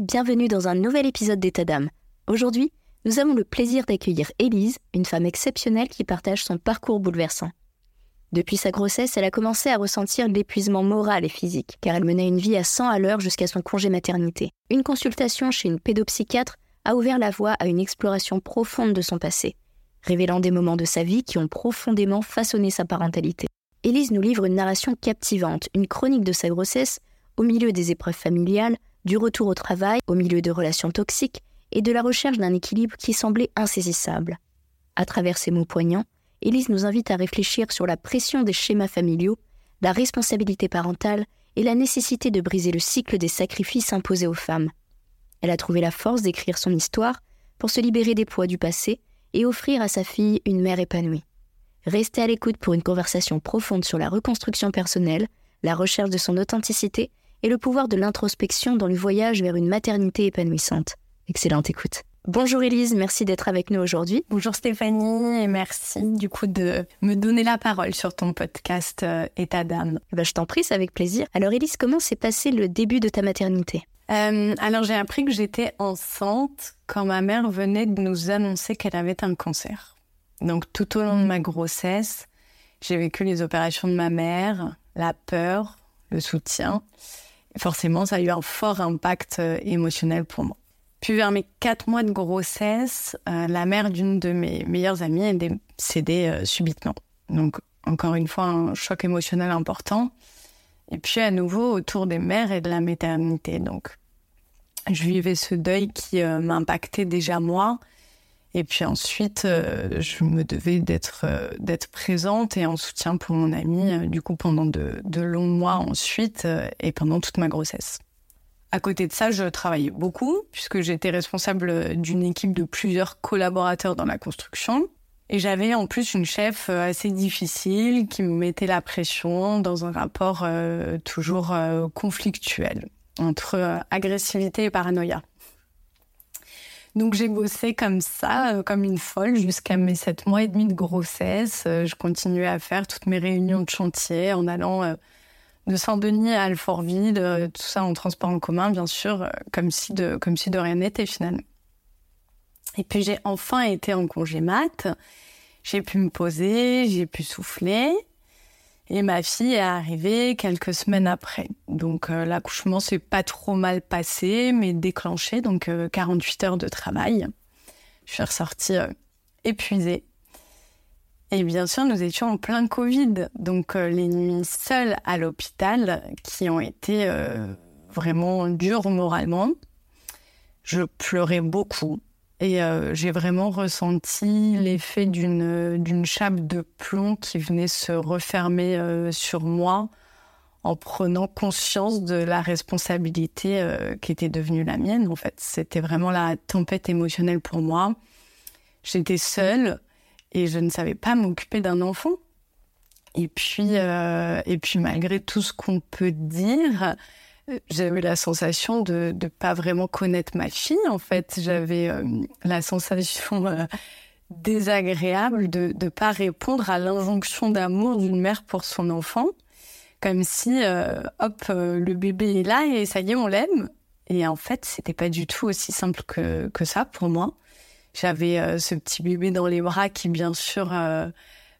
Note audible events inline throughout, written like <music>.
bienvenue dans un nouvel épisode d'État d'âme. Aujourd'hui, nous avons le plaisir d'accueillir Élise, une femme exceptionnelle qui partage son parcours bouleversant. Depuis sa grossesse, elle a commencé à ressentir l'épuisement moral et physique, car elle menait une vie à 100 à l'heure jusqu'à son congé maternité. Une consultation chez une pédopsychiatre a ouvert la voie à une exploration profonde de son passé, révélant des moments de sa vie qui ont profondément façonné sa parentalité. Élise nous livre une narration captivante, une chronique de sa grossesse, au milieu des épreuves familiales, du retour au travail au milieu de relations toxiques et de la recherche d'un équilibre qui semblait insaisissable. À travers ces mots poignants, Élise nous invite à réfléchir sur la pression des schémas familiaux, la responsabilité parentale et la nécessité de briser le cycle des sacrifices imposés aux femmes. Elle a trouvé la force d'écrire son histoire pour se libérer des poids du passé et offrir à sa fille une mère épanouie. Restez à l'écoute pour une conversation profonde sur la reconstruction personnelle, la recherche de son authenticité et le pouvoir de l'introspection dans le voyage vers une maternité épanouissante. Excellente écoute. Bonjour Elise, merci d'être avec nous aujourd'hui. Bonjour Stéphanie et merci du coup de me donner la parole sur ton podcast euh, État d'âme. Eh ben, je t'en prie, c'est avec plaisir. Alors Elise, comment s'est passé le début de ta maternité? Euh, Alors j'ai appris que j'étais enceinte quand ma mère venait de nous annoncer qu'elle avait un cancer. Donc tout au long de ma grossesse, j'ai vécu les opérations de ma mère, la peur, le soutien forcément, ça a eu un fort impact euh, émotionnel pour moi. Puis vers mes quatre mois de grossesse, euh, la mère d'une de mes meilleures amies est décédée euh, subitement. Donc encore une fois, un choc émotionnel important. Et puis à nouveau autour des mères et de la maternité. Donc je vivais ce deuil qui m'impactait déjà moi, et puis ensuite, euh, je me devais d'être euh, d'être présente et en soutien pour mon amie, euh, du coup, pendant de, longs mois ensuite et pendant toute ma grossesse. À côté de ça, je travaillais beaucoup puisque j'étais responsable d'une équipe de plusieurs collaborateurs dans la construction. Et j'avais en plus une chef assez difficile qui me mettait la pression dans un rapport toujours conflictuel entre agressivité et paranoïa. Donc j'ai bossé comme ça, euh, comme une folle, jusqu'à mes sept mois et demi de grossesse. Euh, je continuais à faire toutes mes réunions de chantier en allant euh, de Saint-Denis à Alfortville, tout ça en transport en commun, bien sûr, comme si de, comme si de rien n'était finalement. Et puis j'ai enfin été en congé mat. J'ai pu me poser, j'ai pu souffler. Et ma fille est arrivée quelques semaines après. Donc euh, l'accouchement s'est pas trop mal passé, mais déclenché, donc 48 euh, heures de travail. Je suis ressortie euh, épuisée. Et bien sûr, nous étions en plein Covid, donc les nuits seules à l'hôpital qui ont été vraiment dures moralement. Je pleurais beaucoup. Et euh, j'ai vraiment ressenti l'effet d'une, d'une chape de plomb qui venait se refermer euh, sur moi en prenant conscience de la responsabilité euh, qui était devenue la mienne. En fait, c'était vraiment la tempête émotionnelle pour moi. J'étais seule et je ne savais pas m'occuper d'un enfant. Et puis, et puis malgré tout ce qu'on peut dire, j'avais la sensation de ne pas vraiment connaître ma fille, en fait. J'avais la sensation désagréable de ne pas répondre à l'injonction d'amour d'une mère pour son enfant. Comme si, hop, le bébé est là et ça y est, on l'aime. Et en fait, c'était pas du tout aussi simple que, que ça pour moi. J'avais euh, ce petit bébé dans les bras qui, bien sûr, euh,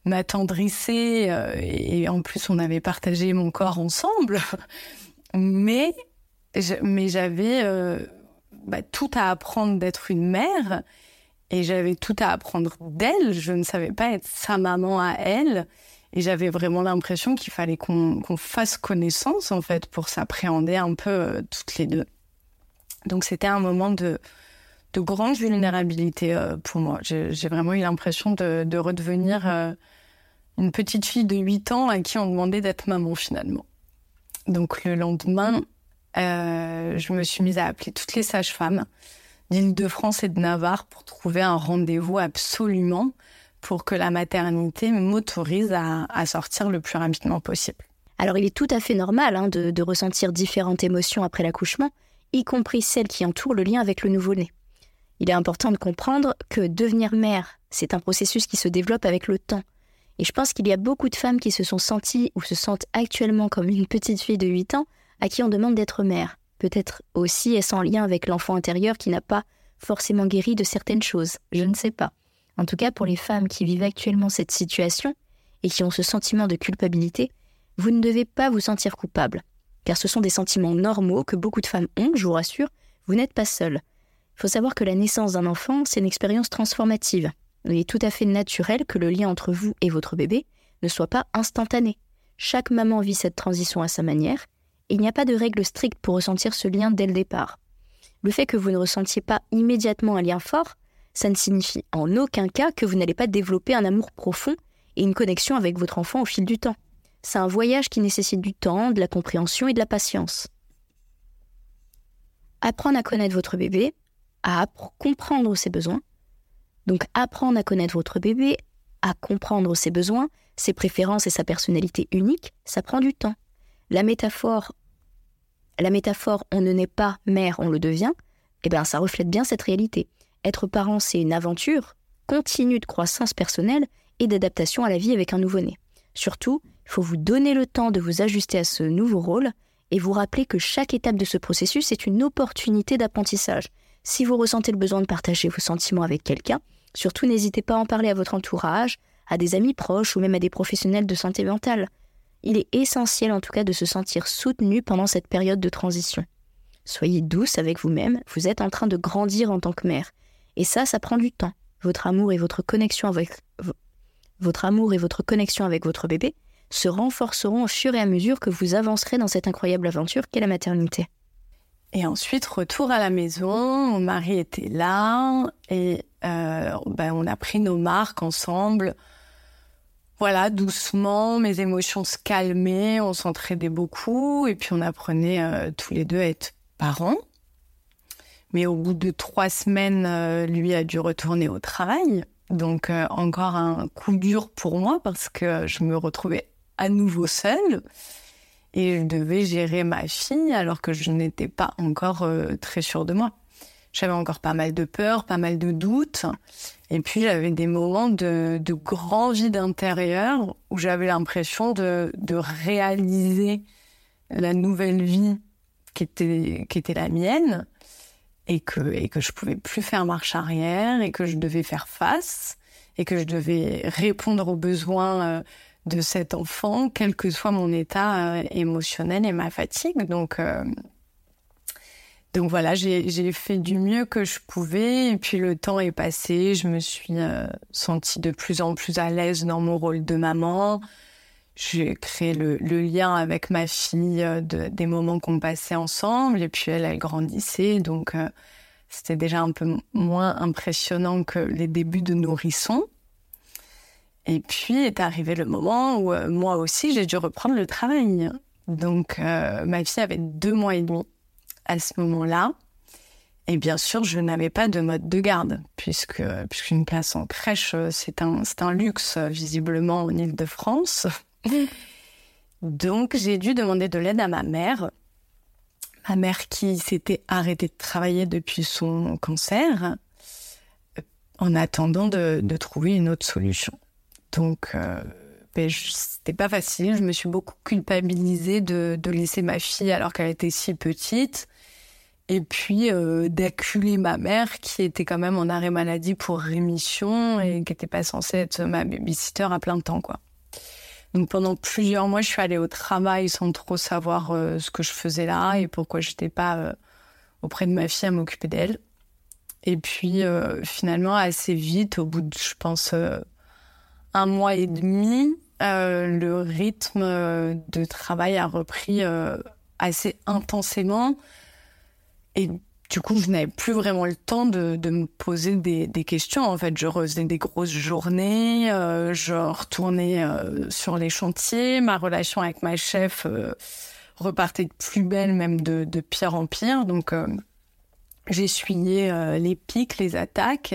m'attendrissait. Euh, et en plus, on avait partagé mon corps ensemble. <laughs> mais mais j'avais bah, tout à apprendre d'être une mère. Et j'avais tout à apprendre d'elle. Je ne savais pas être sa maman à elle. Et j'avais vraiment l'impression qu'il fallait qu'on fasse connaissance, en fait, pour s'appréhender un peu toutes les deux. Donc c'était un moment de, de grande vulnérabilité euh, pour moi. J'ai vraiment eu l'impression de, de, redevenir euh, une petite fille de 8 ans à qui on demandait d'être maman finalement. Donc le lendemain, euh, je me suis mise à appeler toutes les sages-femmes d'Île-de-France et de Navarre pour trouver un rendez-vous absolument pour que la maternité m'autorise à, sortir le plus rapidement possible. Alors il est tout à fait normal hein, de ressentir différentes émotions après l'accouchement, y compris celles qui entourent le lien avec le nouveau-né. Il est important de comprendre que devenir mère, c'est un processus qui se développe avec le temps. Et je pense qu'il y a beaucoup de femmes qui se sont senties ou se sentent actuellement comme une petite fille de 8 ans à qui on demande d'être mère. Peut-être aussi est-ce en lien avec l'enfant intérieur qui n'a pas forcément guéri de certaines choses, je ne sais pas. En tout cas, pour les femmes qui vivent actuellement cette situation et qui ont ce sentiment de culpabilité, vous ne devez pas vous sentir coupable car ce sont des sentiments normaux que beaucoup de femmes ont, je vous rassure, vous n'êtes pas seule. Il faut savoir que la naissance d'un enfant, c'est une expérience transformative. Il est tout à fait naturel que le lien entre vous et votre bébé ne soit pas instantané. Chaque maman vit cette transition à sa manière, et il n'y a pas de règle stricte pour ressentir ce lien dès le départ. Le fait que vous ne ressentiez pas immédiatement un lien fort, ça ne signifie en aucun cas que vous n'allez pas développer un amour profond et une connexion avec votre enfant au fil du temps. C'est un voyage qui nécessite du temps, de la compréhension et de la patience. Apprendre à connaître votre bébé, à comprendre ses besoins. Donc apprendre à connaître votre bébé, à comprendre ses besoins, ses préférences et sa personnalité unique, ça prend du temps. La métaphore, la métaphore on ne naît pas mère, on le devient, eh bien ça reflète bien cette réalité. Être parent, c'est une aventure continue de croissance personnelle et d'adaptation à la vie avec un nouveau-né. Surtout, il faut vous donner le temps de vous ajuster à ce nouveau rôle et vous rappeler que chaque étape de ce processus est une opportunité d'apprentissage. Si vous ressentez le besoin de partager vos sentiments avec quelqu'un, surtout n'hésitez pas à en parler à votre entourage, à des amis proches ou même à des professionnels de santé mentale. Il est essentiel en tout cas de se sentir soutenu pendant cette période de transition. Soyez douce avec vous-même, vous êtes en train de grandir en tant que mère. Et ça, ça prend du temps. Votre amour et votre connexion avec votre bébé se renforceront au fur et à mesure que vous avancerez dans cette incroyable aventure qu'est la maternité. Et ensuite, retour à la maison, mon mari était là et euh, ben, on a pris nos marques ensemble. Voilà, doucement, mes émotions se calmaient, on s'entraidait beaucoup et puis on apprenait euh, tous les deux à être parents. Mais au bout de trois semaines, euh, lui a dû retourner au travail. Donc encore un coup dur pour moi parce que je me retrouvais à nouveau seule et je devais gérer ma fille alors que je n'étais pas encore euh, très sûre de moi. J'avais encore pas mal de peur, pas mal de doutes. Et puis j'avais des moments de, de grand vide intérieur où j'avais l'impression de, de, réaliser la nouvelle vie qui était, qui était la mienne et que, et que je pouvais plus faire marche arrière et que je devais faire face et que je devais répondre aux besoins euh, de cet enfant, quel que soit mon état euh, émotionnel et ma fatigue. Donc, euh, donc voilà, j'ai fait du mieux que je pouvais. Et puis le temps est passé, je me suis euh, sentie de plus en plus à l'aise dans mon rôle de maman. J'ai créé le, lien avec ma fille des moments qu'on passait ensemble. Et puis elle, elle grandissait. Donc c'était déjà un peu moins impressionnant que les débuts de nourrisson. Et puis est arrivé le moment où euh, moi aussi j'ai dû reprendre le travail. Donc euh, ma fille avait deux mois et demi à ce moment-là. Et bien sûr, je n'avais pas de mode de garde, puisque puisqu'une place en crèche, c'est un, c'est un luxe, visiblement, en Ile-de-France. <laughs> Donc j'ai dû demander de l'aide à ma mère. Ma mère qui s'était arrêtée de travailler depuis son cancer en attendant de, trouver une autre solution. Donc euh, ben, c'était pas facile. Je me suis beaucoup culpabilisée de, laisser ma fille alors qu'elle était si petite. Et puis euh, d'acculer ma mère qui était quand même en arrêt maladie pour rémission et qui n'était pas censée être ma babysitter à plein temps, quoi. Donc pendant plusieurs mois, je suis allée au travail sans trop savoir euh, ce que je faisais là et pourquoi j'étais pas auprès de ma fille à m'occuper d'elle. Et puis finalement, assez vite, au bout de, je pense, un mois et demi, le rythme de travail a repris assez intensément. Et du coup, je n'avais plus vraiment le temps de, me poser des, questions. En fait, je faisais des grosses journées, euh, je retournais euh, sur les chantiers. Ma relation avec ma chef euh, repartait de plus belle, même de, pire en pire. Donc, j'essuyais les pics, les attaques.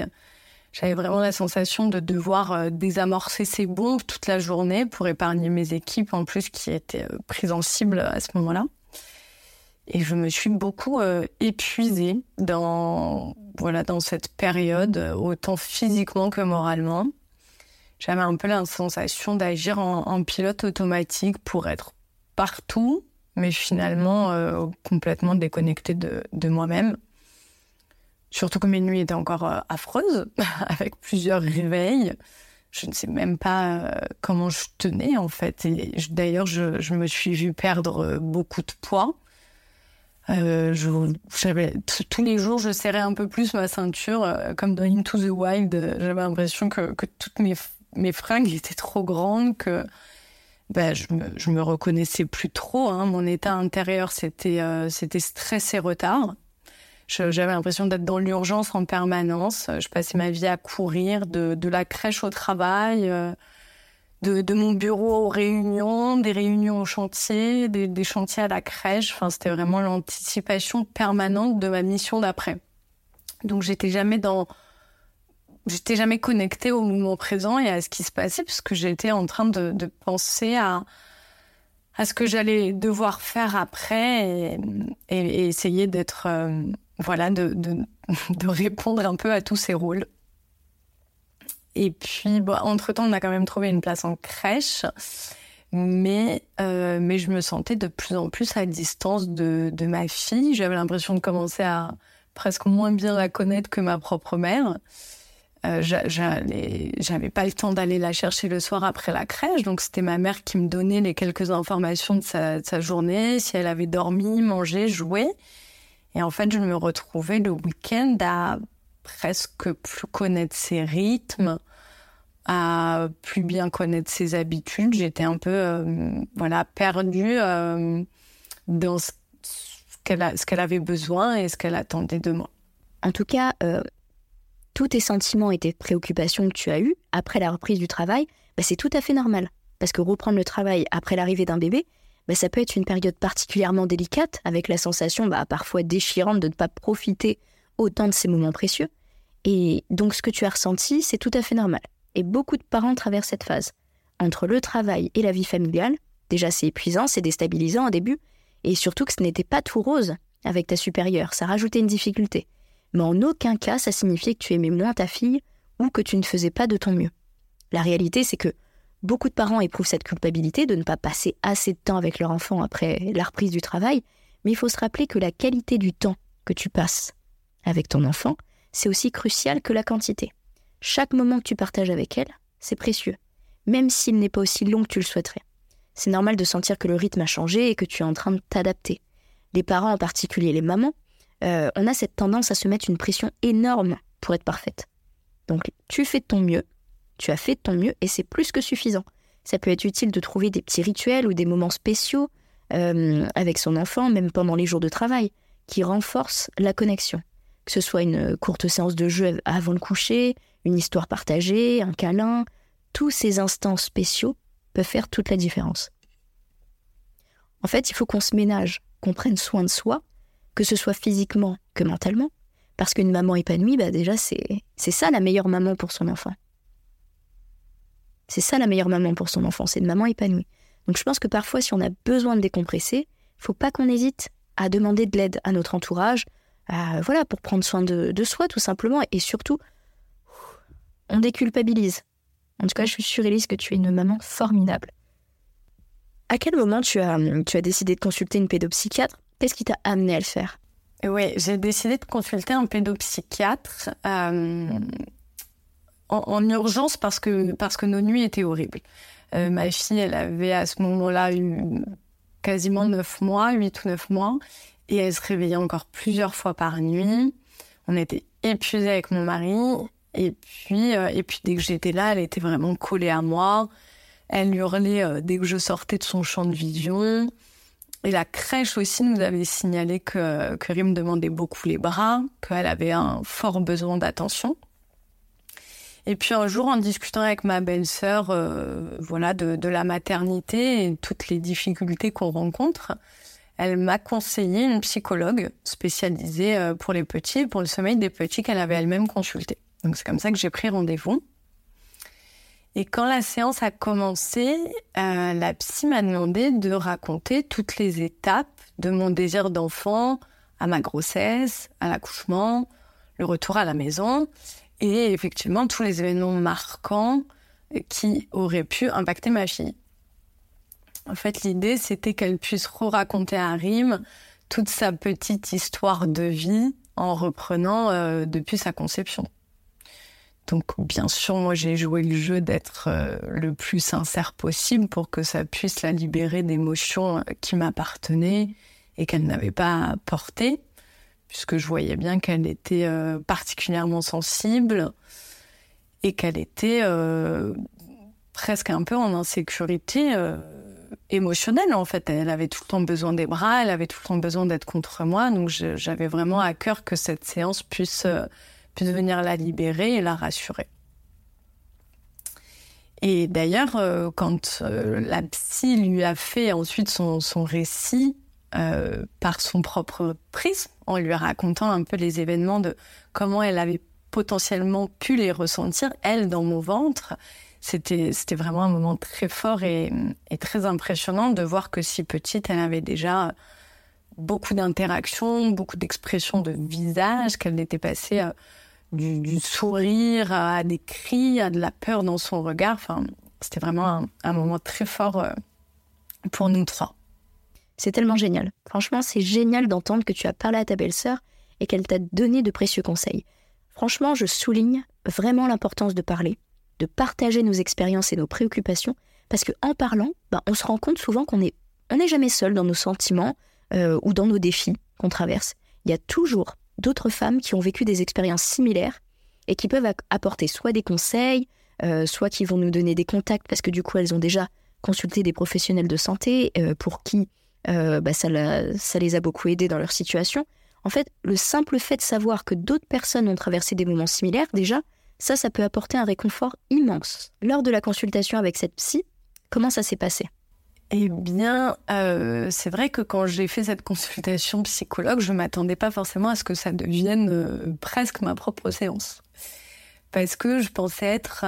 J'avais vraiment la sensation de devoir désamorcer ces bombes toute la journée pour épargner mes équipes, en plus, qui étaient prises en cible à ce moment-là. Et je me suis beaucoup euh, épuisée dans, voilà, dans cette période, autant physiquement que moralement. J'avais un peu la sensation d'agir en, pilote automatique pour être partout, mais finalement euh, complètement déconnectée de, de moi-même. Surtout que mes nuits étaient encore euh, affreuses, <laughs> avec plusieurs réveils. Je ne sais même pas comment je tenais en fait. D'ailleurs, je, me suis vue perdre beaucoup de poids euh, tous les jours, je serrais un peu plus ma ceinture, euh, comme dans Into the Wild. J'avais l'impression que, toutes mes, mes fringues étaient trop grandes, que ben, je, me, me reconnaissais plus trop. Hein. Mon état intérieur, c'était euh, c'était stress et retard. J'avais l'impression d'être dans l'urgence en permanence. Je passais ma vie à courir de, de la crèche au travail de, mon bureau aux réunions, des réunions au chantier, des, chantiers à la crèche. Enfin, c'était vraiment l'anticipation permanente de ma mission d'après. Donc, j'étais jamais dans, j'étais jamais connectée au moment présent et à ce qui se passait puisque j'étais en train de, penser à, à ce que j'allais devoir faire après et, essayer d'être, euh, voilà, de, <laughs> de répondre un peu à tous ces rôles. Et puis, entre-temps, on a quand même trouvé une place en crèche. Mais, euh, mais je me sentais de plus en plus à distance de, de ma fille. J'avais l'impression de commencer à presque moins bien la connaître que ma propre mère. Euh, J'avais pas le temps d'aller la chercher le soir après la crèche, donc c'était ma mère qui me donnait les quelques informations de sa, journée, si elle avait dormi, mangé, joué. Et en fait, je me retrouvais le week-end à presque plus connaître ses rythmes, à plus bien connaître ses habitudes. J'étais un peu euh, voilà perdue euh, dans ce qu'elle avait besoin et ce qu'elle attendait de moi. En tout cas, euh, tous tes sentiments et tes préoccupations que tu as eues après la reprise du travail, bah, c'est tout à fait normal. Parce que reprendre le travail après l'arrivée d'un bébé, bah, ça peut être une période particulièrement délicate, avec la sensation bah, parfois déchirante de ne pas profiter autant de ces moments précieux. Et donc ce que tu as ressenti, c'est tout à fait normal. Et beaucoup de parents traversent cette phase. Entre le travail et la vie familiale, déjà c'est épuisant, c'est déstabilisant au début, et surtout que ce n'était pas tout rose avec ta supérieure, ça rajoutait une difficulté. Mais en aucun cas ça signifiait que tu aimais moins ta fille ou que tu ne faisais pas de ton mieux. La réalité c'est que beaucoup de parents éprouvent cette culpabilité de ne pas passer assez de temps avec leur enfant après la reprise du travail, mais il faut se rappeler que la qualité du temps que tu passes avec ton enfant, c'est aussi crucial que la quantité. Chaque moment que tu partages avec elle, c'est précieux, même s'il n'est pas aussi long que tu le souhaiterais. C'est normal de sentir que le rythme a changé et que tu es en train de t'adapter. Les parents, en particulier les mamans, euh, on a cette tendance à se mettre une pression énorme pour être parfaite. Donc tu fais de ton mieux, tu as fait de ton mieux et c'est plus que suffisant. Ça peut être utile de trouver des petits rituels ou des moments spéciaux euh, avec son enfant, même pendant les jours de travail, qui renforcent la connexion que ce soit une courte séance de jeu avant le coucher, une histoire partagée, un câlin, tous ces instants spéciaux peuvent faire toute la différence. En fait, il faut qu'on se ménage, qu'on prenne soin de soi, que ce soit physiquement que mentalement, parce qu'une maman épanouie, bah déjà, c'est ça la meilleure maman pour son enfant. C'est ça la meilleure maman pour son enfant, c'est une maman épanouie. Donc je pense que parfois, si on a besoin de décompresser, faut pas qu'on hésite à demander de l'aide à notre entourage, voilà, pour prendre soin de, de, soi tout simplement, et surtout, on déculpabilise. En tout cas, je suis sûre, Elise, que tu es une maman formidable. À quel moment tu as, tu as décidé de consulter une pédopsychiatre? Qu'est-ce qui t'a amené à le faire? Oui, j'ai décidé de consulter un pédopsychiatre euh, en, urgence parce que, parce que nos nuits étaient horribles. Euh, ma fille, elle avait à ce moment-là eu quasiment 9 mois, 8 ou 9 mois, et elle se réveillait encore plusieurs fois par nuit. On était épuisés avec mon mari, et puis, euh, et puis dès que j'étais là, elle était vraiment collée à moi. Elle hurlait euh, dès que je sortais de son champ de vision. Et la crèche aussi nous avait signalé que, que Rim demandait beaucoup les bras, qu'elle avait un fort besoin d'attention. Et puis un jour, en discutant avec ma belle-sœur, euh, voilà, de, la maternité et toutes les difficultés qu'on rencontre, elle m'a conseillé une psychologue spécialisée pour les petits, pour le sommeil des petits qu'elle avait elle-même consulté. Donc c'est comme ça que j'ai pris rendez-vous. Et quand la séance a commencé, euh, la psy m'a demandé de raconter toutes les étapes de mon désir d'enfant à ma grossesse, à l'accouchement, le retour à la maison et effectivement tous les événements marquants qui auraient pu impacter ma fille. En fait, l'idée, c'était qu'elle puisse re-raconter à Rime toute sa petite histoire de vie en reprenant euh, depuis sa conception. Donc bien sûr, moi j'ai joué le jeu d'être euh, le plus sincère possible pour que ça puisse la libérer d'émotions euh, qui m'appartenaient et qu'elle n'avait pas portées, puisque je voyais bien qu'elle était euh, particulièrement sensible et qu'elle était presque un peu en insécurité émotionnelle en fait. Elle avait tout le temps besoin des bras, elle avait tout le temps besoin d'être contre moi, donc j'avais vraiment à cœur que cette séance puisse de venir la libérer et la rassurer. Et d'ailleurs, euh, quand euh, la psy lui a fait ensuite son, récit euh, par son propre prisme, en lui racontant un peu les événements de comment elle avait potentiellement pu les ressentir, elle, dans mon ventre, c'était, c'était vraiment un moment très fort et, et, très impressionnant de voir que si petite, elle avait déjà beaucoup d'interactions, beaucoup d'expressions de visage, qu'elle était passée du, sourire à des cris, à de la peur dans son regard. Enfin, c'était vraiment un, moment très fort euh, pour nous trois. C'est tellement génial. Franchement, c'est génial d'entendre que tu as parlé à ta belle-sœur et qu'elle t'a donné de précieux conseils. Franchement, je souligne vraiment l'importance de parler, de partager nos expériences et nos préoccupations, parce qu'en parlant, bah, on se rend compte souvent qu'on n'est on jamais seul dans nos sentiments euh, ou dans nos défis qu'on traverse. Il y a toujours d'autres femmes qui ont vécu des expériences similaires et qui peuvent apporter soit des conseils, euh, soit qui vont nous donner des contacts parce que du coup elles ont déjà consulté des professionnels de santé euh, pour qui euh, bah, ça, les a beaucoup aidés dans leur situation. En fait, le simple fait de savoir que d'autres personnes ont traversé des moments similaires, déjà, ça, ça peut apporter un réconfort immense. Lors de la consultation avec cette psy, comment ça s'est passé? Eh bien, euh, c'est vrai que quand j'ai fait cette consultation psychologue, je m'attendais pas forcément à ce que ça devienne euh, presque ma propre séance. Parce que je pensais être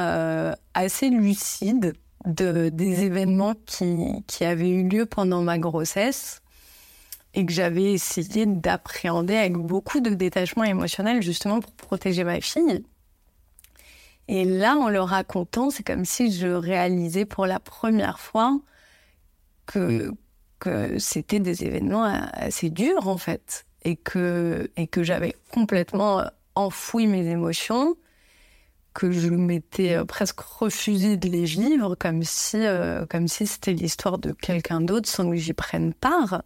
assez lucide de, des événements qui, qui avaient eu lieu pendant ma grossesse et que j'avais essayé d'appréhender avec beaucoup de détachement émotionnel justement pour protéger ma fille. Et là, en le racontant, c'est comme si je réalisais pour la première fois que, que c'était des événements assez durs en fait et que, et que j'avais complètement enfoui mes émotions, que je m'étais euh, presque refusé de les vivre comme si, euh, comme si c'était l'histoire de quelqu'un d'autre sans que j'y prenne part.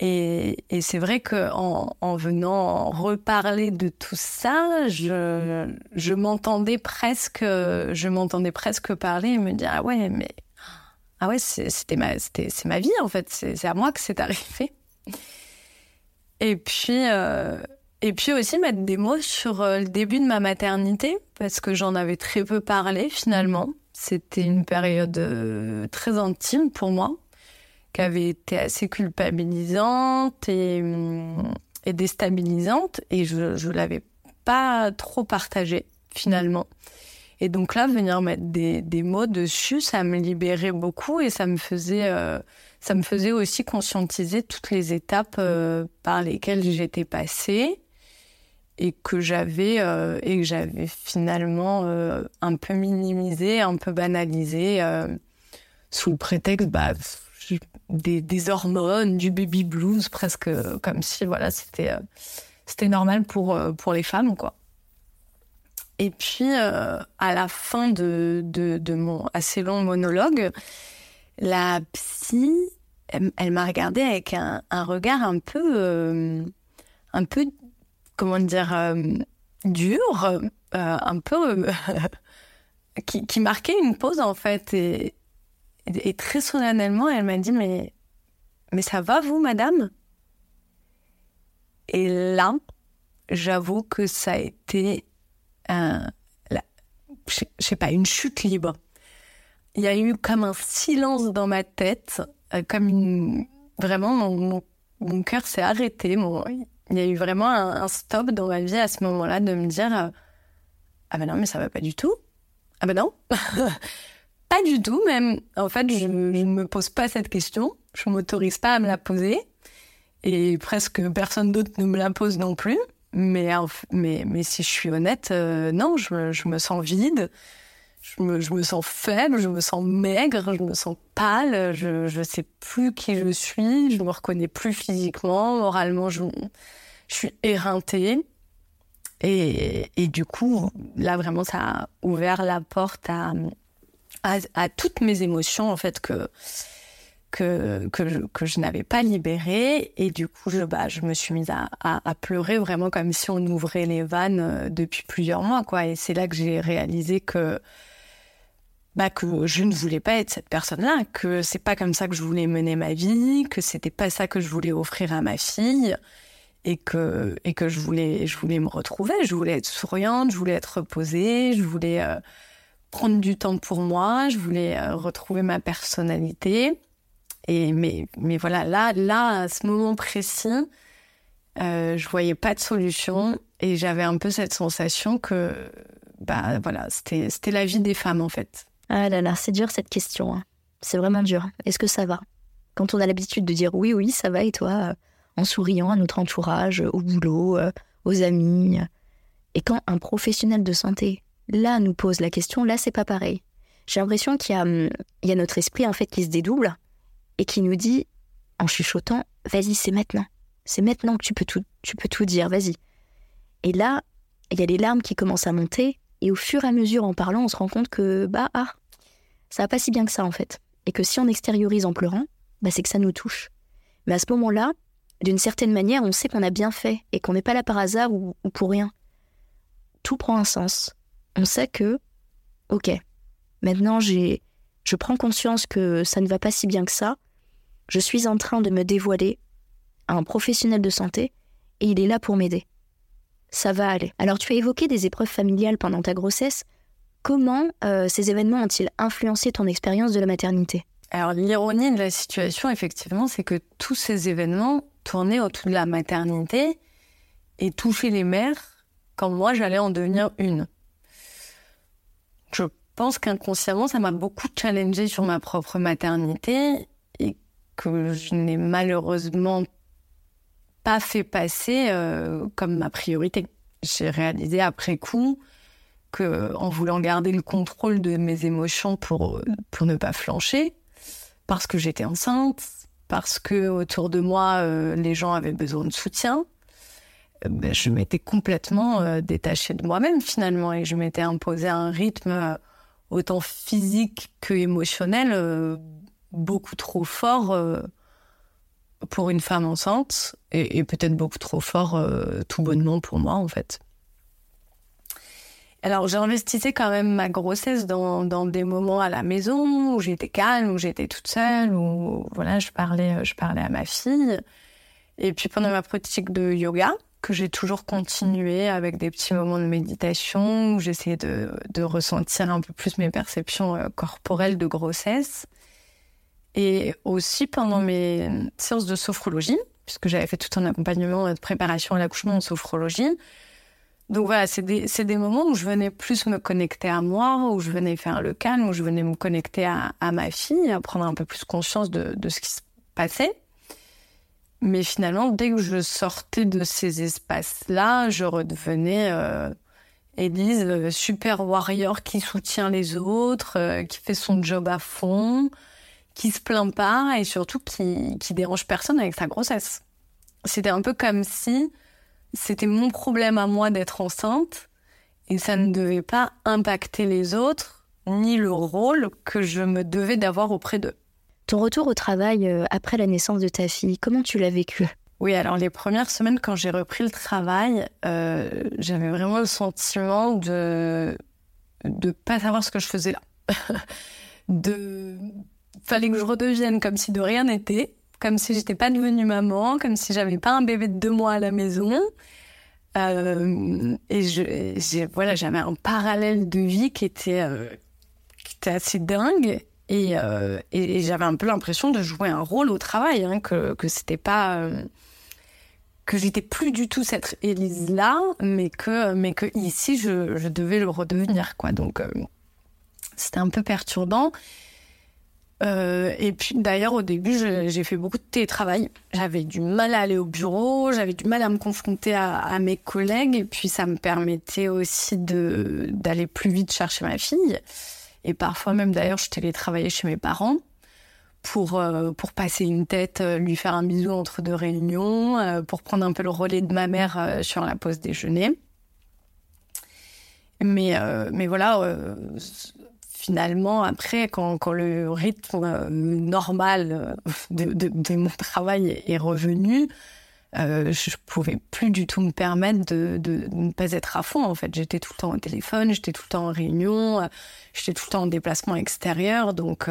Et, et c'est vrai qu'en en, venant reparler de tout ça, je, je m'entendais presque, je m'entendais presque parler et me dire ah ouais mais ah ouais, c'était ma, c'est ma vie en fait, c'est à moi que c'est arrivé. Et puis, euh, et puis aussi mettre des mots sur euh, le début de ma maternité, parce que j'en avais très peu parlé finalement. C'était une période euh, très intime pour moi, qui avait été assez culpabilisante et, et déstabilisante, et je ne l'avais pas trop partagée finalement. Et donc là, venir mettre des, mots dessus, ça me libérait beaucoup et ça me faisait, euh, ça me faisait aussi conscientiser toutes les étapes par lesquelles j'étais passée et que j'avais euh, et que j'avais finalement un peu minimisé, un peu banalisé sous le prétexte bah, des, hormones, du baby blues, presque comme si voilà c'était c'était normal pour pour les femmes quoi. Et puis, euh, à la fin de, de, mon assez long monologue, la psy, elle, m'a regardée avec un, un, regard un peu, euh, un peu, comment dire, euh, dur, un peu, <laughs> qui, qui, marquait une pause en fait. Et, très solennellement, elle m'a dit, mais, mais ça va vous, madame? Et là, j'avoue que ça a été un, je sais pas, une chute libre. Il y a eu comme un silence dans ma tête, euh, comme vraiment mon, cœur s'est arrêté. Il y a eu vraiment un, stop dans ma vie à ce moment-là de me dire euh, ah ben non mais ça va pas du tout. Ah ben non, <laughs> pas du tout même. En fait je, ne me pose pas cette question, je m'autorise pas à me la poser et presque personne d'autre ne me la pose non plus. Mais, mais, mais si je suis honnête, euh, non, je, je, me sens vide, je me, je me, sens faible, je me sens maigre, je me sens pâle, je ne sais plus qui je suis, je me reconnais plus physiquement, moralement, je, je suis éreintée. Et, et, du coup, là, vraiment, ça a ouvert la porte à, à, à toutes mes émotions, en fait, que que, que je, que je n'avais pas libéré. Et du coup, je, bah, je me suis mise à, à, pleurer vraiment comme si on ouvrait les vannes euh, depuis plusieurs mois. Quoi. Et c'est là que j'ai réalisé que, bah, que je ne voulais pas être cette personne-là, que c'est pas comme ça que je voulais mener ma vie, que c'était pas ça que je voulais offrir à ma fille. Et que, et que je, voulais, je voulais me retrouver, je voulais être souriante, je voulais être reposée, je voulais euh, prendre du temps pour moi, je voulais euh, retrouver ma personnalité. Et mais, mais voilà, là, là, à ce moment précis, euh, je voyais pas de solution et j'avais un peu cette sensation que, bah voilà, c'était, c'était la vie des femmes en fait. Ah là là, c'est dur cette question. Hein. C'est vraiment dur. Est-ce que ça va? Quand on a l'habitude de dire oui, oui, ça va et toi, euh, en souriant à notre entourage, au boulot, euh, aux amis. Et quand un professionnel de santé, là, nous pose la question, là, c'est pas pareil. J'ai l'impression qu'il y a, hum, y a notre esprit en fait qui se dédouble et qui nous dit, en chuchotant, vas-y, c'est maintenant. C'est maintenant que tu peux tout, tu peux tout dire, vas-y. Et là, il y a les larmes qui commencent à monter, et au fur et à mesure, en parlant, on se rend compte que, bah, ah, ça va pas si bien que ça, en fait. Et que si on extériorise en pleurant, bah, c'est que ça nous touche. Mais à ce moment-là, d'une certaine manière, on sait qu'on a bien fait, et qu'on n'est pas là par hasard ou, ou pour rien. Tout prend un sens. On sait que, ok, maintenant j'ai, je prends conscience que ça ne va pas si bien que ça, je suis en train de me dévoiler à un professionnel de santé et il est là pour m'aider. Ça va aller. Alors tu as évoqué des épreuves familiales pendant ta grossesse. Comment euh, ces événements ont-ils influencé ton expérience de la maternité? Alors l'ironie de la situation, effectivement, c'est que tous ces événements tournaient autour de la maternité et touchaient les mères quand moi j'allais en devenir une. Je pense qu'inconsciemment, ça m'a beaucoup challengé sur ma propre maternité que je n'ai malheureusement pas fait passer euh, comme ma priorité. J'ai réalisé après coup que en voulant garder le contrôle de mes émotions pour pour ne pas flancher, parce que j'étais enceinte, parce que autour de moi euh, les gens avaient besoin de soutien, euh, ben, je m'étais complètement détachée de moi-même finalement et je m'étais imposé un rythme autant physique que émotionnel beaucoup trop fort euh, pour une femme enceinte et, peut-être beaucoup trop fort euh, tout bonnement pour moi en fait. Alors j'investissais quand même ma grossesse dans, des moments à la maison où j'étais calme, où j'étais toute seule, où voilà je parlais, je parlais à ma fille. Et puis pendant ma pratique de yoga, que j'ai toujours continué avec des petits moments de méditation où j'essayais de, de, ressentir un peu plus mes perceptions euh, corporelles de grossesse. Et aussi pendant mes séances de sophrologie, puisque j'avais fait tout un accompagnement de préparation à l'accouchement en sophrologie, donc voilà, c'est des, des, moments où je venais plus me connecter à moi, où je venais faire le calme, où je venais me connecter à, à ma fille, à prendre un peu plus conscience de, de, ce qui se passait. Mais finalement, dès que je sortais de ces espaces-là, je redevenais euh, Élise, euh, super warrior qui soutient les autres, euh, qui fait son job à fond, qui se plaint pas et surtout qui, qui dérange personne avec sa grossesse. C'était un peu comme si c'était mon problème à moi d'être enceinte et ça ne devait pas impacter les autres ni le rôle que je me devais d'avoir auprès d'eux. Ton retour au travail euh, après la naissance de ta fille, comment tu l'as vécu? Oui, alors les premières semaines quand j'ai repris le travail, euh, j'avais vraiment le sentiment de de pas savoir ce que je faisais là. <laughs> de fallait que je redevienne comme si de rien n'était comme si j'étais pas devenue maman, comme si j'avais pas un bébé de deux mois à la maison. Euh, et je, voilà, j'avais un parallèle de vie qui était, euh, qui était assez dingue. Et, euh, et, j'avais un peu l'impression de jouer un rôle au travail, hein, que, que c'était pas. Que j'étais plus du tout cette Élise-là, mais que, mais que ici, je, je devais le redevenir, quoi. Donc, c'était un peu perturbant. Euh, et puis d'ailleurs au début j'ai fait beaucoup de télétravail. J'avais du mal à aller au bureau, j'avais du mal à me confronter à, mes collègues et puis ça me permettait aussi d'aller plus vite chercher ma fille. Et parfois même d'ailleurs je télétravaillais chez mes parents pour euh, pour passer une tête, euh, lui faire un bisou entre deux réunions, pour prendre un peu le relais de ma mère sur la pause déjeuner. Mais mais voilà finalement, après, quand, quand le rythme euh, normal euh, de, de, mon travail est revenu, euh, je pouvais plus du tout me permettre de, de, ne pas être à fond. En fait, j'étais tout le temps au téléphone, j'étais tout le temps en réunion, euh, j'étais tout le temps en déplacement extérieur, donc.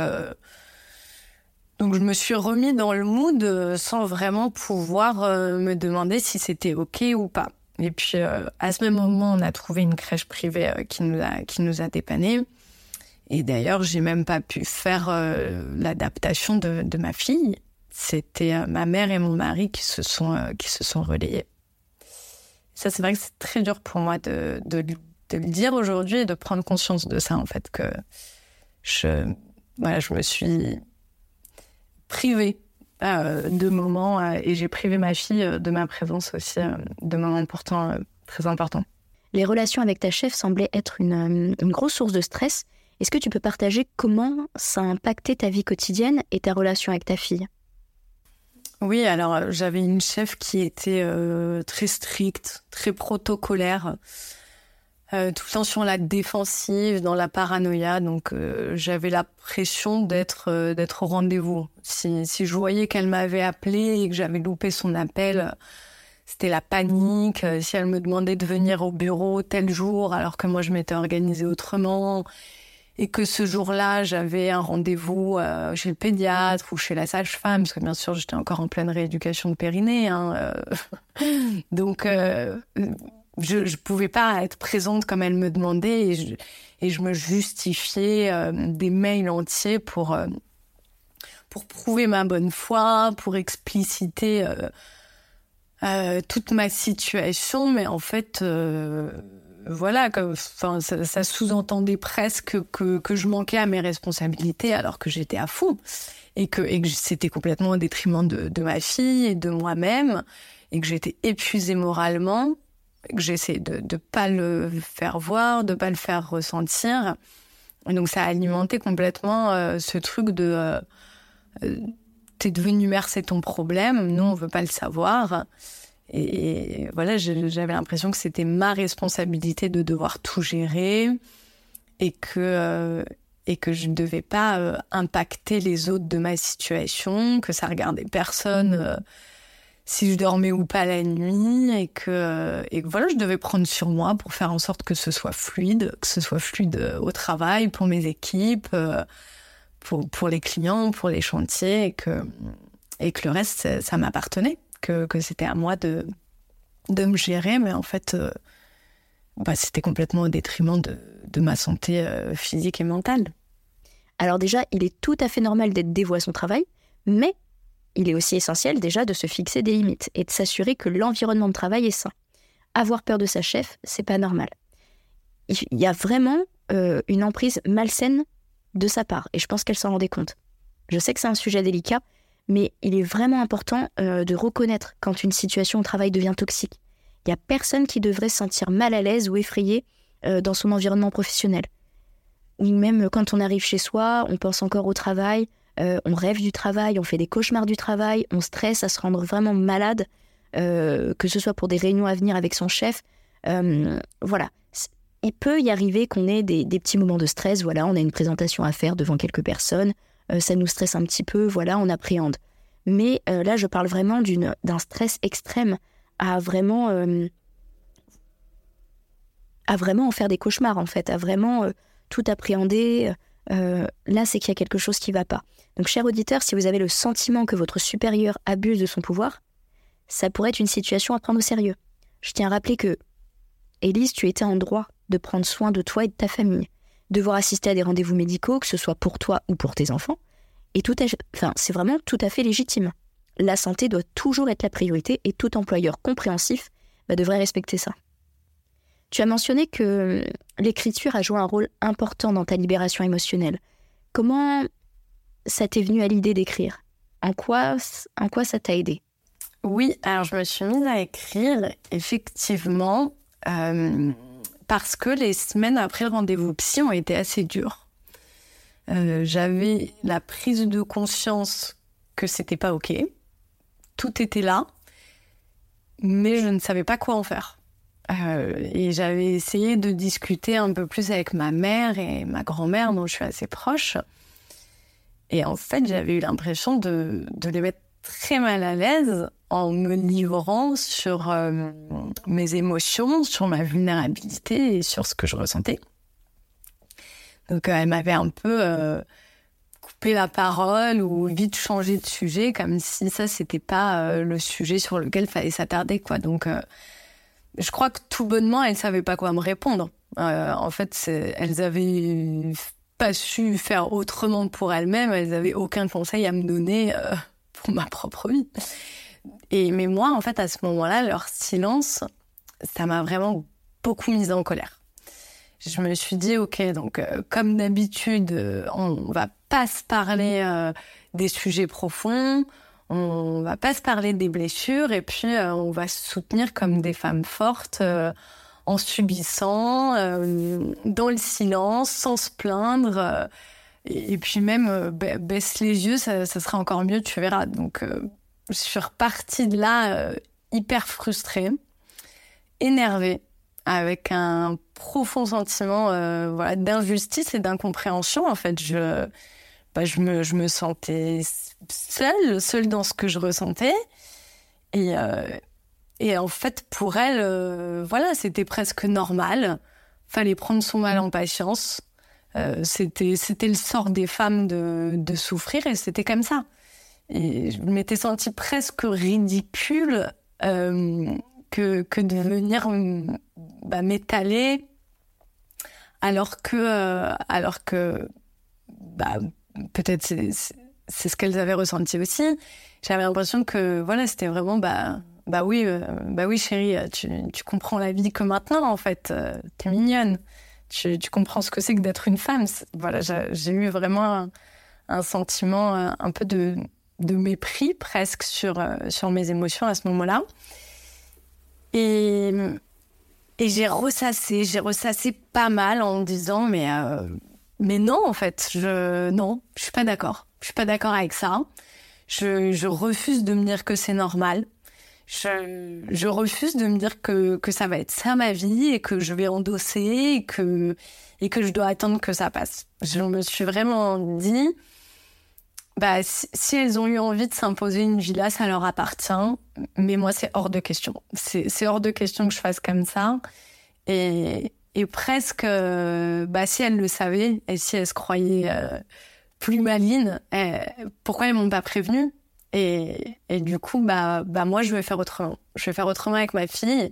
Donc je me suis remis dans le mood sans vraiment pouvoir me demander si c'était ok ou pas. Et puis à ce même moment, on a trouvé une crèche privée qui nous a qui nous a dépanné. Et d'ailleurs, j'ai même pas pu faire euh, l'adaptation de, ma fille. C'était euh, ma mère et mon mari qui se sont, euh, qui se sont relayés. Ça, c'est vrai que c'est très dur pour moi de, de, de le dire aujourd'hui et de prendre conscience de ça, en fait, que je, voilà, je me suis privée de moments et j'ai privé ma fille de ma présence aussi, de moments importants, très importants. Les relations avec ta chef semblaient être une, une grosse source de stress. Est-ce que tu peux partager comment ça a impacté ta vie quotidienne et ta relation avec ta fille? Oui, alors euh, j'avais une chef qui était euh, très stricte, très protocolaire, euh, tout le temps sur la défensive, dans la paranoïa. Donc j'avais la pression d'être d'être au rendez-vous. Si, si je voyais qu'elle m'avait appelé et que j'avais loupé son appel, c'était la panique. Si elle me demandait de venir au bureau tel jour, alors que moi je m'étais organisée autrement et que ce jour-là, j'avais un rendez-vous euh, chez le pédiatre ou chez la sage-femme, parce que bien sûr, j'étais encore en pleine rééducation de périnée. Hein, euh. <laughs> Donc, euh, je ne pouvais pas être présente comme elle me demandait et je, et je me justifiais des mails entiers pour, pour prouver ma bonne foi, pour expliciter toute ma situation, mais en fait voilà, enfin, ça, ça sous-entendait presque que, que je manquais à mes responsabilités alors que j'étais à fond et que, et c'était complètement au détriment de, de ma fille et de moi-même et que j'étais épuisée moralement, que j'essayais de ne pas le faire voir, de pas le faire ressentir. Et donc ça a alimenté complètement euh, ce truc de euh, euh t'es devenu mère, c'est ton problème, nous on veut pas le savoir. Et, voilà, j'avais l'impression que c'était ma responsabilité de devoir tout gérer et que, euh, et que je ne devais pas euh, impacter les autres de ma situation, que ça regardait personne euh, si je dormais ou pas la nuit et que, et que voilà, je devais prendre sur moi pour faire en sorte que ce soit fluide, que ce soit fluide au travail, pour mes équipes, pour, pour les clients, pour les chantiers et que, et que le reste, ça, ça m'appartenait que, c'était à moi de, de me gérer, mais en fait, euh, bah, c'était complètement au détriment de, de ma santé euh, physique et mentale. Alors déjà, il est tout à fait normal d'être dévoué à son travail, mais il est aussi essentiel déjà de se fixer des limites et de s'assurer que l'environnement de travail est sain. avoir peur de sa chef, c'est pas normal. Il y a vraiment euh, une emprise malsaine de sa part, et je pense qu'elle s'en rendait compte. Je sais que c'est un sujet délicat, mais il est vraiment important euh, de reconnaître quand une situation au travail devient toxique. Il n'y a personne qui devrait se sentir mal à l'aise ou effrayé euh, dans son environnement professionnel. Ou même quand on arrive chez soi, on pense encore au travail, on rêve du travail, on fait des cauchemars du travail, on stresse à se rendre vraiment malade, que ce soit pour des réunions à venir avec son chef. voilà, il peut y arriver qu'on ait des, petits moments de stress. Voilà, on a une présentation à faire devant quelques personnes, euh, ça nous stresse un petit peu, voilà, on appréhende. Mais euh, là, je parle vraiment d'un stress extrême à vraiment, euh, à vraiment en faire des cauchemars, en fait, à vraiment tout appréhender. là, c'est qu'il y a quelque chose qui ne va pas. Donc, cher auditeur, si vous avez le sentiment que votre supérieur abuse de son pouvoir, ça pourrait être une situation à prendre au sérieux. Je tiens à rappeler que, Élise, tu étais en droit de prendre soin de toi et de ta famille, devoir assister à des rendez-vous médicaux, que ce soit pour toi ou pour tes enfants. Et tout enfin, c'est vraiment tout à fait légitime. La santé doit toujours être la priorité et tout employeur compréhensif bah, devrait respecter ça. Tu as mentionné que l'écriture a joué un rôle important dans ta libération émotionnelle. Comment ça t'est venu à l'idée d'écrire? En quoi, en quoi ça t'a aidé? Oui, alors je me suis mise à écrire, effectivement. Euh, parce que les semaines après le rendez-vous psy ont été assez dures. Euh, j'avais la prise de conscience que c'était pas ok. Tout était là, mais je ne savais pas quoi en faire. Euh, et j'avais essayé de discuter un peu plus avec ma mère et ma grand-mère, dont je suis assez proche. Et en fait, j'avais eu l'impression de, les mettre très mal à l'aise en me livrant sur euh, mes émotions, sur ma vulnérabilité et sur ce que je ressentais. Donc euh, elle m'avait un peu euh, coupé la parole ou vite changé de sujet, comme si ça c'était pas le sujet sur lequel fallait s'attarder quoi. Donc je crois que tout bonnement elles savaient pas quoi me répondre. en fait, elles avaient pas su faire autrement pour elles-mêmes, elles avaient aucun conseil à me donner pour ma propre vie. Mais moi, en fait, à ce moment-là, leur silence, ça m'a vraiment beaucoup mise en colère. Je me suis dit, ok, donc euh, comme d'habitude, euh, on va pas se parler euh, des sujets profonds, on va pas se parler des blessures, et puis on va se soutenir comme des femmes fortes en subissant, dans le silence, sans se plaindre. et, puis même, baisse les yeux, ça, ça, sera encore mieux, tu verras. Donc je suis repartie de là euh, hyper frustrée, énervée, avec un profond sentiment euh, voilà, d'injustice et d'incompréhension. En fait, je, bah, je, me, je me sentais seule, seule dans ce que je ressentais. Et, euh, et en fait, pour elle, voilà, c'était presque normal. Fallait prendre son mal en patience. c'était, c'était le sort des femmes de, de souffrir et c'était comme ça. Et je m'étais sentie presque ridicule euh, que, que de venir bah, m'étaler alors que, euh, alors que bah, peut-être c'est, c'est ce qu'elles avaient ressenti aussi. J'avais l'impression que voilà, c'était vraiment bah, bah oui, euh, bah oui chérie, tu, tu, comprends la vie que maintenant en fait, t'es mignonne. Tu, tu, comprends ce que c'est que d'être une femme. Voilà, j'ai eu vraiment un, un sentiment un peu de, de mépris presque sur, euh, sur mes émotions à ce moment-là. Et, et j'ai ressassé, j'ai ressassé pas mal en me disant mais, euh, mais non en fait, je, non, je suis pas d'accord. Je suis pas d'accord avec ça. Je, je, refuse de me dire que c'est normal. Je, je, refuse de me dire que, que ça va être ça ma vie et que je vais endosser et que, et que je dois attendre que ça passe. Je me suis vraiment dit, bah, si, elles ont eu envie de s'imposer une villa, ça leur appartient. Mais moi, c'est hors de question. C'est hors de question que je fasse comme ça. Et, presque, euh, bah, si elles le savaient et si elles se croyaient euh, plus malines, eh, pourquoi elles m'ont pas prévenu et, du coup, bah, bah, moi, je vais faire autrement. Je vais faire autrement avec ma fille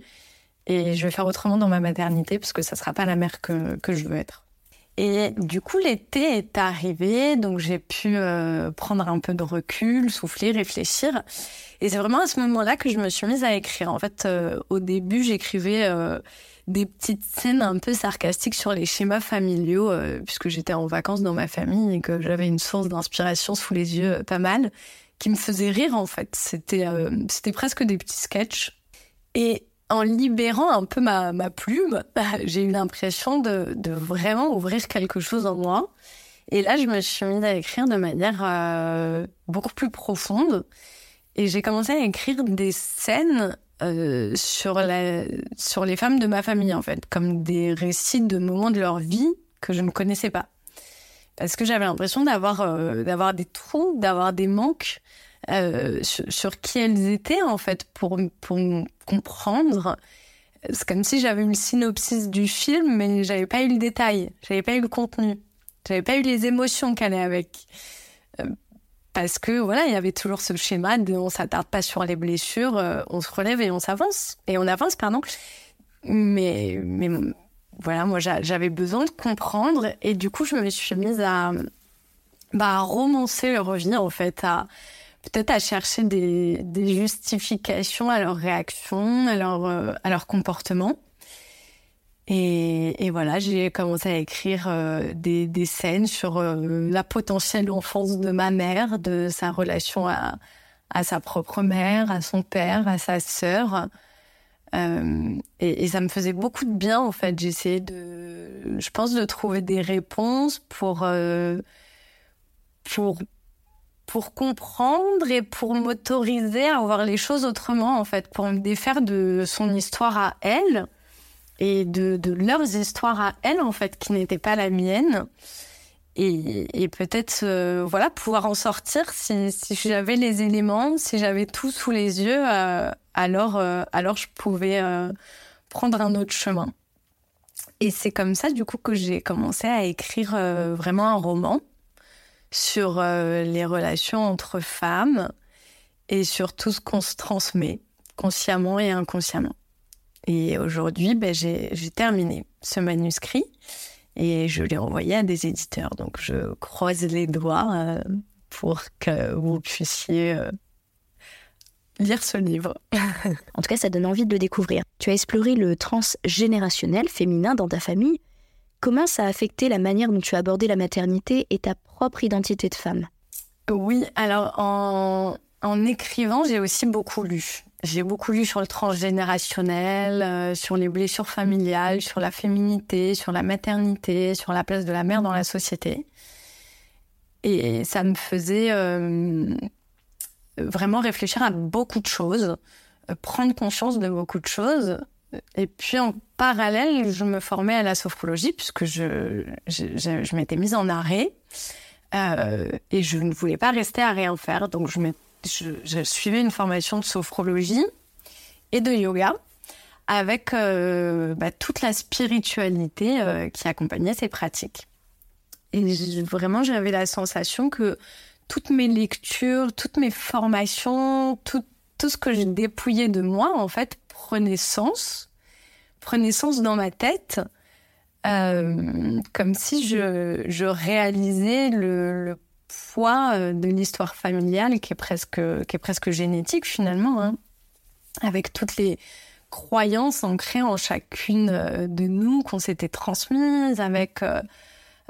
et je vais faire autrement dans ma maternité parce que ça sera pas la mère que je veux être. Et du coup, l'été est arrivé, donc j'ai pu euh, prendre un peu de recul, souffler, réfléchir. Et c'est vraiment à ce moment-là que je me suis mise à écrire. En fait, euh, au début, j'écrivais euh, des petites scènes un peu sarcastiques sur les schémas familiaux, puisque j'étais en vacances dans ma famille et que j'avais une source d'inspiration sous les yeux pas mal, qui me faisait rire en fait. C'était c'était presque des petits sketchs. Et en libérant un peu ma, ma plume, j'ai eu l'impression de, de, vraiment ouvrir quelque chose en moi. Et là, je me suis mise à écrire de manière euh, beaucoup plus profonde. Et j'ai commencé à écrire des scènes euh, sur, la, sur les femmes de ma famille, en fait, comme des récits de moments de leur vie que je ne connaissais pas. Parce que j'avais l'impression d'avoir euh, d'avoir des trous, d'avoir des manques euh, sur, qui elles étaient en fait pour pour comprendre. C'est comme si j'avais eu le synopsis du film, mais j'avais pas eu le détail, j'avais pas eu le contenu, j'avais pas eu les émotions qu'elle allaient avec. Euh, parce que voilà, il y avait toujours ce schéma de on s'attarde pas sur les blessures, euh, on se relève et on s'avance et on avance pardon. Mais mais voilà, moi j'avais besoin de comprendre et du coup je me suis mise à bah, à romancer le revenir en fait à peut-être à chercher des, des, justifications à leurs réactions, à leur, euh, à leur comportement. Et, et voilà, j'ai commencé à écrire euh, des, des, scènes sur euh, la potentielle enfance de ma mère, de sa relation à, à sa propre mère, à son père, à sa sœur. Et, et, ça me faisait beaucoup de bien en fait. J'essayais de, je pense, de trouver des réponses pour pour pour comprendre et pour m'autoriser à voir les choses autrement, en fait, pour me défaire de son histoire à elle et de, de leurs histoires à elle, en fait, qui n'étaient pas la mienne. Et, et peut-être, euh, voilà, pouvoir en sortir si, si j'avais les éléments, si j'avais tout sous les yeux, euh, alors, euh, alors je pouvais prendre un autre chemin. Et c'est comme ça, du coup, que j'ai commencé à écrire vraiment un roman sur euh, les relations entre femmes et sur tout ce qu'on se transmet, consciemment et inconsciemment. Et aujourd'hui, ben, j'ai terminé ce manuscrit et je l'ai envoyé à des éditeurs. Donc je croise les doigts euh, pour que vous puissiez euh, lire ce livre. <laughs> en tout cas, ça donne envie de le découvrir. Tu as exploré le transgénérationnel féminin dans ta famille. Comment ça a affecté la manière dont tu as abordé la maternité et ta propre identité de femme? Oui, alors en, en écrivant, j'ai aussi beaucoup lu. J'ai beaucoup lu sur le transgénérationnel, euh, sur les blessures familiales, sur la féminité, sur la maternité, sur la place de la mère dans la société. Et ça me faisait euh, vraiment réfléchir à beaucoup de choses, euh, prendre conscience de beaucoup de choses. Et puis en parallèle, je me formais à la sophrologie puisque je, je, m'étais mise en arrêt euh, et je ne voulais pas rester à rien faire. Donc je, suivais une formation de sophrologie et de yoga avec euh, bah, toute la spiritualité euh, qui accompagnait ces pratiques. Et vraiment, j'avais la sensation que toutes mes lectures, toutes mes formations, tout, tout ce que je dépouillais de moi, en fait, prenait sens prenait sens dans ma tête, euh, comme si je, réalisais le, poids euh, de l'histoire familiale qui est presque, génétique finalement, hein, avec toutes les croyances ancrées en chacune euh, de nous qu'on s'était transmises, avec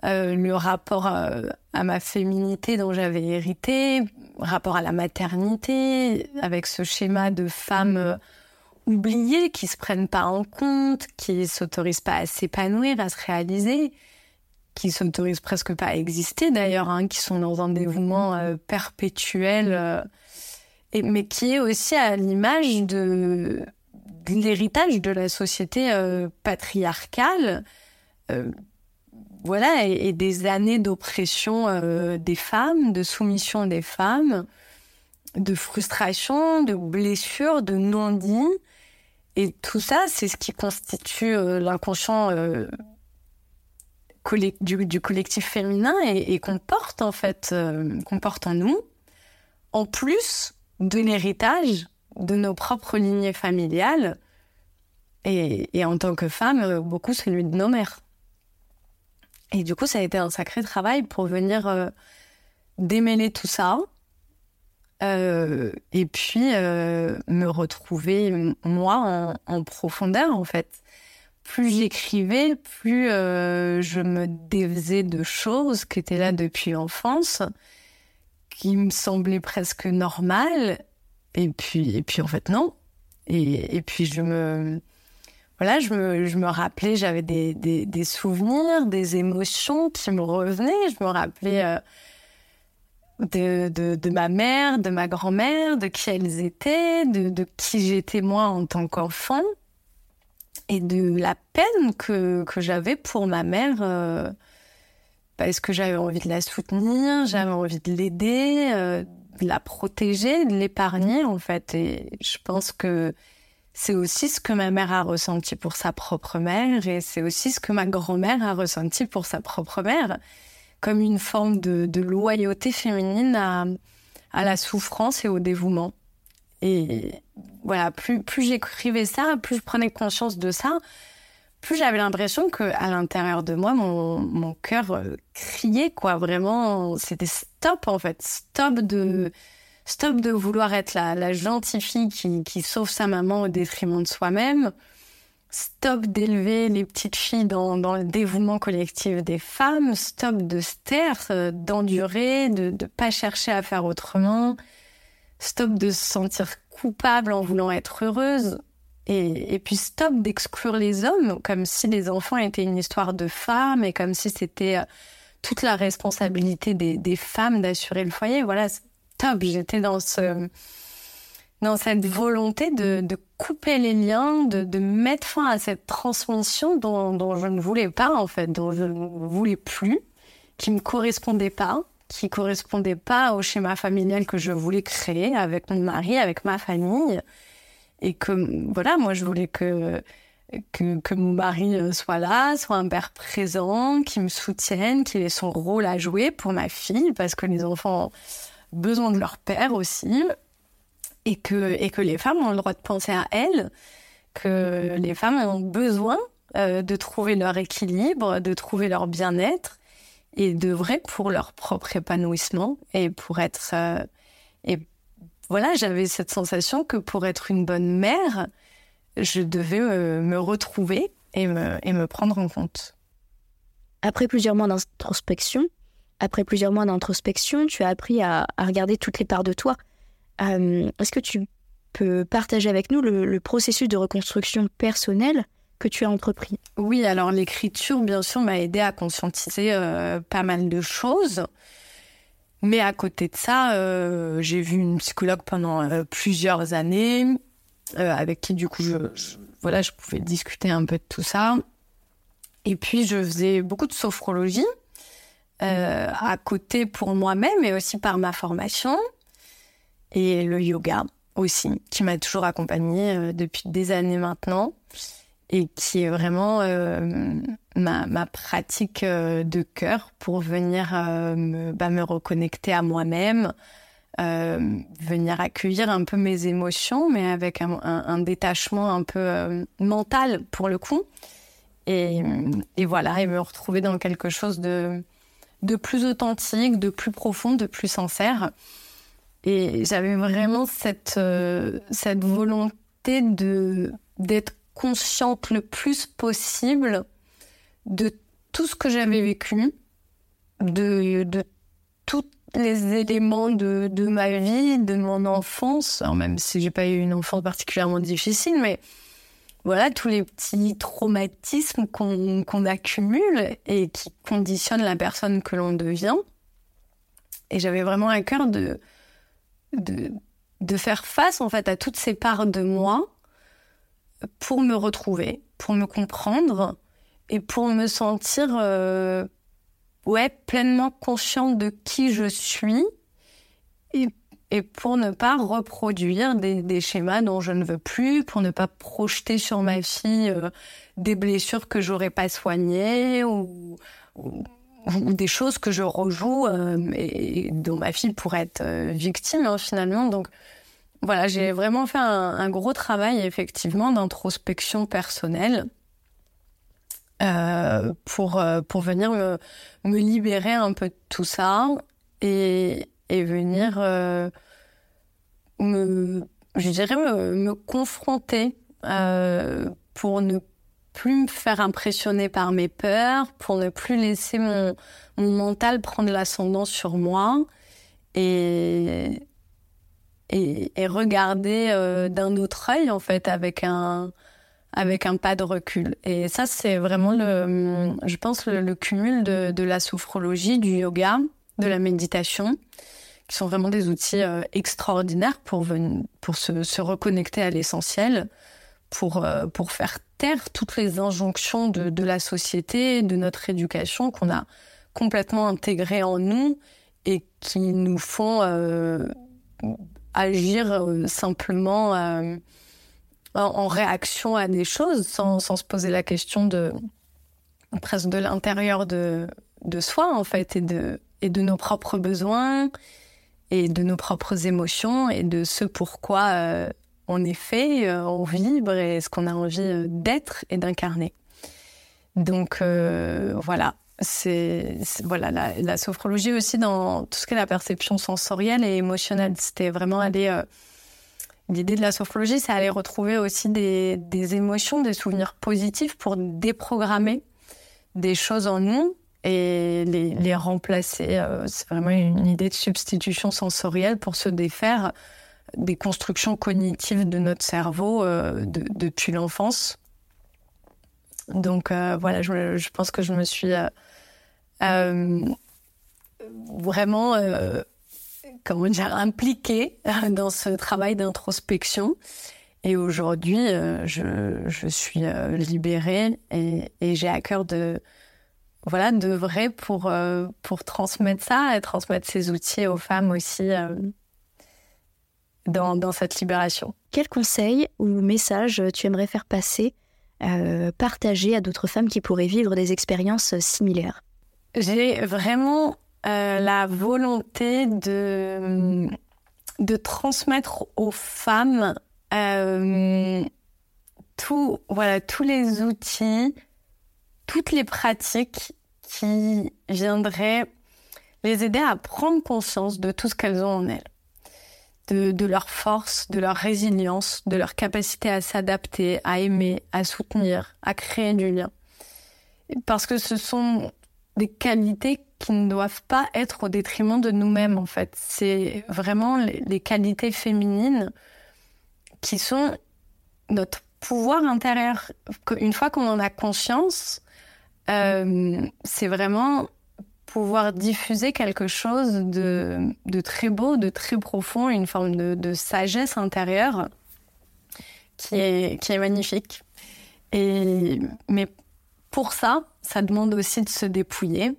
euh, le rapport à, à, ma féminité dont j'avais hérité, rapport à la maternité, avec ce schéma de femme oubliés, qui se prennent pas en compte, qui s'autorisent pas à s'épanouir, à se réaliser, qui s'autorisent presque pas à exister d'ailleurs, hein, qui sont dans un dévouement euh, perpétuel, euh, et, mais qui est aussi à l'image de, de l'héritage de la société euh, patriarcale, euh, voilà, et, des années d'oppression euh, des femmes, de soumission des femmes, de frustration, de blessures, de non-dits, et tout ça, c'est ce qui constitue euh, l'inconscient euh, du, collectif féminin et, qu'on porte en fait, qu'on porte en nous, en plus de l'héritage de nos propres lignées familiales et, et, en tant que femme, beaucoup celui de nos mères. Et du coup, ça a été un sacré travail pour venir euh, démêler tout ça. Euh, et puis euh, me retrouver moi en, profondeur en fait. Plus j'écrivais, plus je me défaisais de choses qui étaient là depuis l'enfance, qui me semblaient presque normales. Et puis, et puis en fait non. Et, et puis je me, voilà, je me, je me rappelais, j'avais des, des, des, souvenirs, des émotions qui me revenaient. Je me rappelais euh, de, de, ma mère, de ma grand-mère, de qui elles étaient, de, de qui j'étais moi en tant qu'enfant, et de la peine que, que j'avais pour ma mère, euh, parce que j'avais envie de la soutenir, j'avais envie de l'aider, euh, de la protéger, de l'épargner en fait. Et je pense que c'est aussi ce que ma mère a ressenti pour sa propre mère et c'est aussi ce que ma grand-mère a ressenti pour sa propre mère, comme une forme de, loyauté féminine à, la souffrance et au dévouement. Et voilà, plus, plus j'écrivais ça, plus je prenais conscience de ça, plus j'avais l'impression que à l'intérieur de moi, mon, mon cœur euh, criait, quoi. Vraiment, c'était stop, en fait. Stop de Stop de vouloir être la, gentille fille qui, sauve sa maman au détriment de soi-même. Stop d'élever les petites filles dans, le dévouement collectif des femmes. Stop de se taire, euh, d'endurer, de ne pas chercher à faire autrement. Stop de se sentir coupable en voulant être heureuse. Et, et puis stop d'exclure les hommes comme si les enfants étaient une histoire de femmes et comme si c'était euh, toute la responsabilité des, des femmes d'assurer le foyer. Voilà, top. J'étais dans ce dans cette volonté de, de couper les liens, de, de, mettre fin à cette transmission dont, dont, je ne voulais pas en fait, dont je ne voulais plus, qui me correspondait pas, qui correspondait pas au schéma familial que je voulais créer avec mon mari, avec ma famille, et que voilà, moi je voulais que que, que mon mari soit là, soit un père présent, qui me soutienne, qu'il ait son rôle à jouer pour ma fille, parce que les enfants besoin de leur père aussi, et que, et que les femmes ont le droit de penser à elles, que les femmes ont besoin euh, de trouver leur équilibre, de trouver leur bien-être, et de vrai pour leur propre épanouissement, et pour être... Euh, et voilà, j'avais cette sensation que pour être une bonne mère, je devais euh, me retrouver et me, et me prendre en compte. Après plusieurs mois d'introspection, après plusieurs mois d'introspection, tu as appris à, regarder toutes les parts de toi. Euh, est-ce que tu peux partager avec nous le, processus de reconstruction personnelle que tu as entrepris? Oui, alors l'écriture, bien sûr, m'a aidé à conscientiser euh, pas mal de choses. Mais à côté de ça, euh, j'ai vu une psychologue pendant plusieurs années, avec qui du coup, voilà, je pouvais discuter un peu de tout ça. Et puis, je faisais beaucoup de sophrologie. Euh, à côté pour moi-même et aussi par ma formation. Et le yoga aussi, qui m'a toujours accompagnée euh, depuis des années maintenant et qui est vraiment euh, ma, ma, pratique de cœur pour venir me, bah, me, reconnecter à moi-même, venir accueillir un peu mes émotions, mais avec un, un détachement un peu mental pour le coup. Et, et, voilà, et me retrouver dans quelque chose de, de plus authentique, de plus profond, de plus sincère. Et j'avais vraiment cette, euh, cette volonté de, d'être consciente le plus possible de tout ce que j'avais vécu, de, de tous les éléments de, de ma vie, de mon enfance, même si j'ai pas eu une enfance particulièrement difficile, mais voilà, tous les petits traumatismes qu'on accumule et qui conditionnent la personne que l'on devient. Et j'avais vraiment à cœur de, de, faire face en fait à toutes ces parts de moi pour me retrouver, pour me comprendre et pour me sentir euh, ouais, pleinement consciente de qui je suis et et pour ne pas reproduire des, schémas dont je ne veux plus, pour ne pas projeter sur ma fille euh, des blessures que j'aurais pas soignées ou, des choses que je rejoue euh, et dont ma fille pourrait être euh, victime hein, finalement. Donc voilà, j'ai vraiment fait un, gros travail effectivement d'introspection personnelle pour, pour venir me, me, libérer un peu de tout ça et, et venir me, je dirais, me, me confronter pour ne plus me faire impressionner par mes peurs, pour ne plus laisser mon, mon mental prendre l'ascendant sur moi et, et, regarder euh, d'un autre œil, en fait, avec un, avec un pas de recul. Et ça, c'est vraiment, le, je pense, le, cumul de, de, la sophrologie, du yoga, de la méditation, qui sont vraiment des outils euh, extraordinaires pour, pour se, reconnecter à l'essentiel, pour, euh, pour faire taire toutes les injonctions de, de la société, de notre éducation qu'on a complètement intégrées en nous et qui nous font euh, agir simplement euh, en, réaction à des choses sans, sans, se poser la question de presque de l'intérieur de, de soi en fait et de, et de nos propres besoins et de nos propres émotions et de ce pourquoi on est fait, on vibre et ce qu'on a envie d'être et d'incarner. Donc voilà, c'est voilà la, sophrologie aussi dans tout ce qui est la perception sensorielle et émotionnelle. C'était vraiment aller euh, l'idée de la sophrologie, c'est aller retrouver aussi des, émotions, des souvenirs positifs pour déprogrammer des choses en nous et les, remplacer. Euh, c'est vraiment une idée de substitution sensorielle pour se défaire des constructions cognitives de notre cerveau euh, depuis l'enfance. Donc voilà, je, pense que je me suis euh, vraiment, euh, comment dire, impliquée dans ce travail d'introspection. Et aujourd'hui, euh, je, suis libérée et j'ai à cœur de, voilà, de vrai pour, pour transmettre ça et transmettre ces outils aux femmes aussi dans, dans, cette libération. Quel conseil ou message tu aimerais faire passer, partager à d'autres femmes qui pourraient vivre des expériences similaires? J'ai vraiment euh, la volonté de, de transmettre aux femmes euh, tout, voilà, tous les outils, toutes les pratiques qui viendraient les aider à prendre conscience de tout ce qu'elles ont en elles. De, leur force, de leur résilience, de leur capacité à s'adapter, à aimer, à soutenir, à créer du lien. Parce que ce sont des qualités qui ne doivent pas être au détriment de nous-mêmes, en fait. C'est vraiment les, qualités féminines qui sont notre pouvoir intérieur. Une fois qu'on en a conscience, euh, c'est vraiment pouvoir diffuser quelque chose de, très beau, de très profond, une forme de, sagesse intérieure qui est, magnifique. Mais pour ça, ça demande aussi de se dépouiller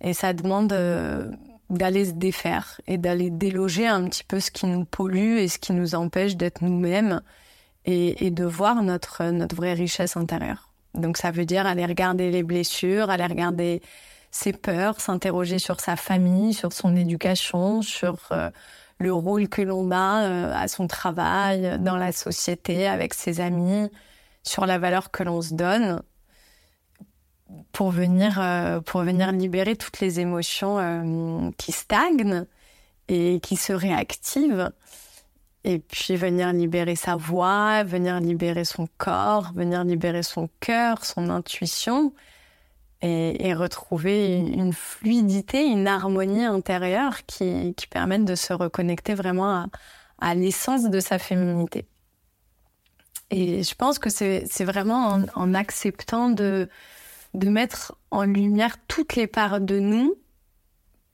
et ça demande euh, d'aller se défaire et d'aller déloger un petit peu ce qui nous pollue et ce qui nous empêche d'être nous-mêmes et, de voir notre vraie richesse intérieure. Donc ça veut dire aller regarder les blessures, aller regarder ses peurs, s'interroger sur sa famille, sur son éducation, sur euh, le rôle que l'on a euh, à son travail, dans la société, avec ses amis, sur la valeur que l'on se donne pour venir, euh, pour venir libérer toutes les émotions euh, qui stagnent et qui se réactivent. Et puis venir libérer sa voix, venir libérer son corps, venir libérer son cœur, son intuition et, retrouver une fluidité, une harmonie intérieure qui, qui permettent de se reconnecter vraiment à, l'essence de sa féminité. Et je pense que c'est vraiment en acceptant de, de mettre en lumière toutes les parts de nous,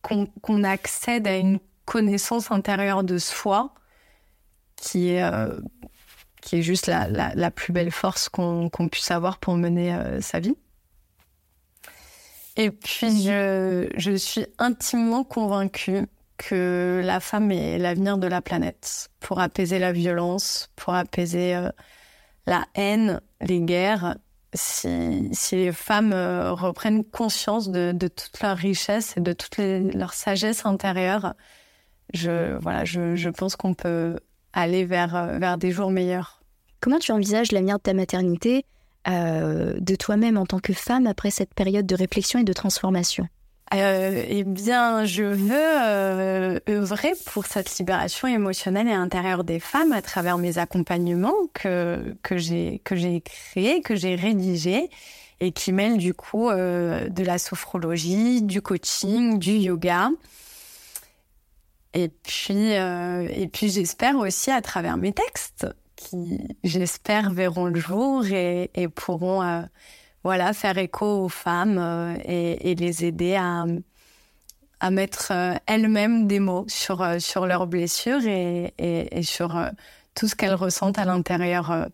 qu'on accède à une connaissance intérieure de soi qui est, euh, qui est juste la, la, plus belle force qu'on puisse avoir pour mener euh, sa vie. Et puis, je, je suis intimement convaincue que la femme est l'avenir de la planète pour apaiser la violence, pour apaiser euh, la haine, les guerres si, les femmes reprennent conscience de, toute leur richesse et de toute leur sagesse intérieure, je, voilà, je, pense qu'on peut aller vers, euh, vers des jours meilleurs. Comment tu envisages l'avenir de ta maternité de toi-même en tant que femme après cette période de réflexion et de transformation? Euh, eh bien, je veux euh, œuvrer pour cette libération émotionnelle et intérieure des femmes à travers mes accompagnements que, que j'ai que j'ai créés, que j'ai rédigés et qui mêlent du coup euh, de la sophrologie, du coaching, du yoga. Et puis, euh, et puis j'espère aussi à travers mes textes qui, j'espère, verront le jour et, et pourront euh, voilà, faire écho aux femmes euh, et, les aider à, à mettre elles-mêmes des mots sur, sur leurs blessures et, et, sur tout ce qu'elles ressentent à l'intérieur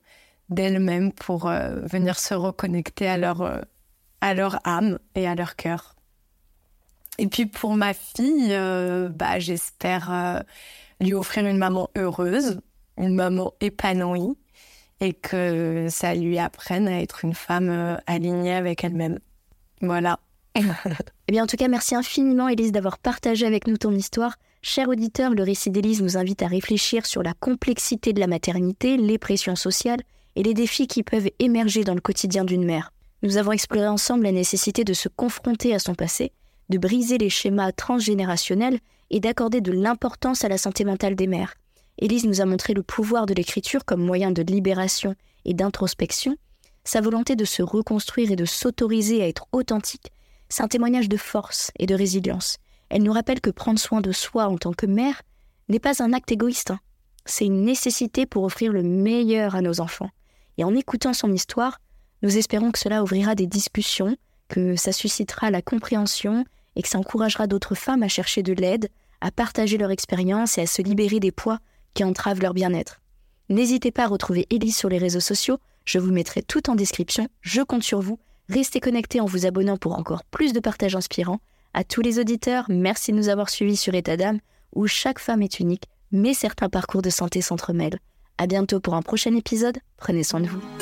d'elles-mêmes pour venir se reconnecter à leur, à leur âme et à leur cœur. Et puis pour ma fille, bah, j'espère lui offrir une maman heureuse, une maman épanouie, et que ça lui apprenne à être une femme euh, alignée avec elle-même. Voilà. <laughs> eh bien, en tout cas, merci infiniment, Élise, d'avoir partagé avec nous ton histoire. Cher auditeur, le récit d'Élise nous invite à réfléchir sur la complexité de la maternité, les pressions sociales et les défis qui peuvent émerger dans le quotidien d'une mère. Nous avons exploré ensemble la nécessité de se confronter à son passé, de briser les schémas transgénérationnels et d'accorder de l'importance à la santé mentale des mères. Élise nous a montré le pouvoir de l'écriture comme moyen de libération et d'introspection. Sa volonté de se reconstruire et de s'autoriser à être authentique, c'est un témoignage de force et de résilience. Elle nous rappelle que prendre soin de soi en tant que mère n'est pas un acte égoïste, hein. c'est une nécessité pour offrir le meilleur à nos enfants. Et en écoutant son histoire, nous espérons que cela ouvrira des discussions, que ça suscitera la compréhension et que ça encouragera d'autres femmes à chercher de l'aide, à partager leur expérience et à se libérer des poids qui entravent leur bien-être. N'hésitez pas à retrouver Elise sur les réseaux sociaux, je vous mettrai tout en description, je compte sur vous. Restez connectés en vous abonnant pour encore plus de partages inspirants. À tous les auditeurs, merci de nous avoir suivis sur État d'âme, où chaque femme est unique, mais certains parcours de santé s'entremêlent. À bientôt pour un prochain épisode, prenez soin de vous.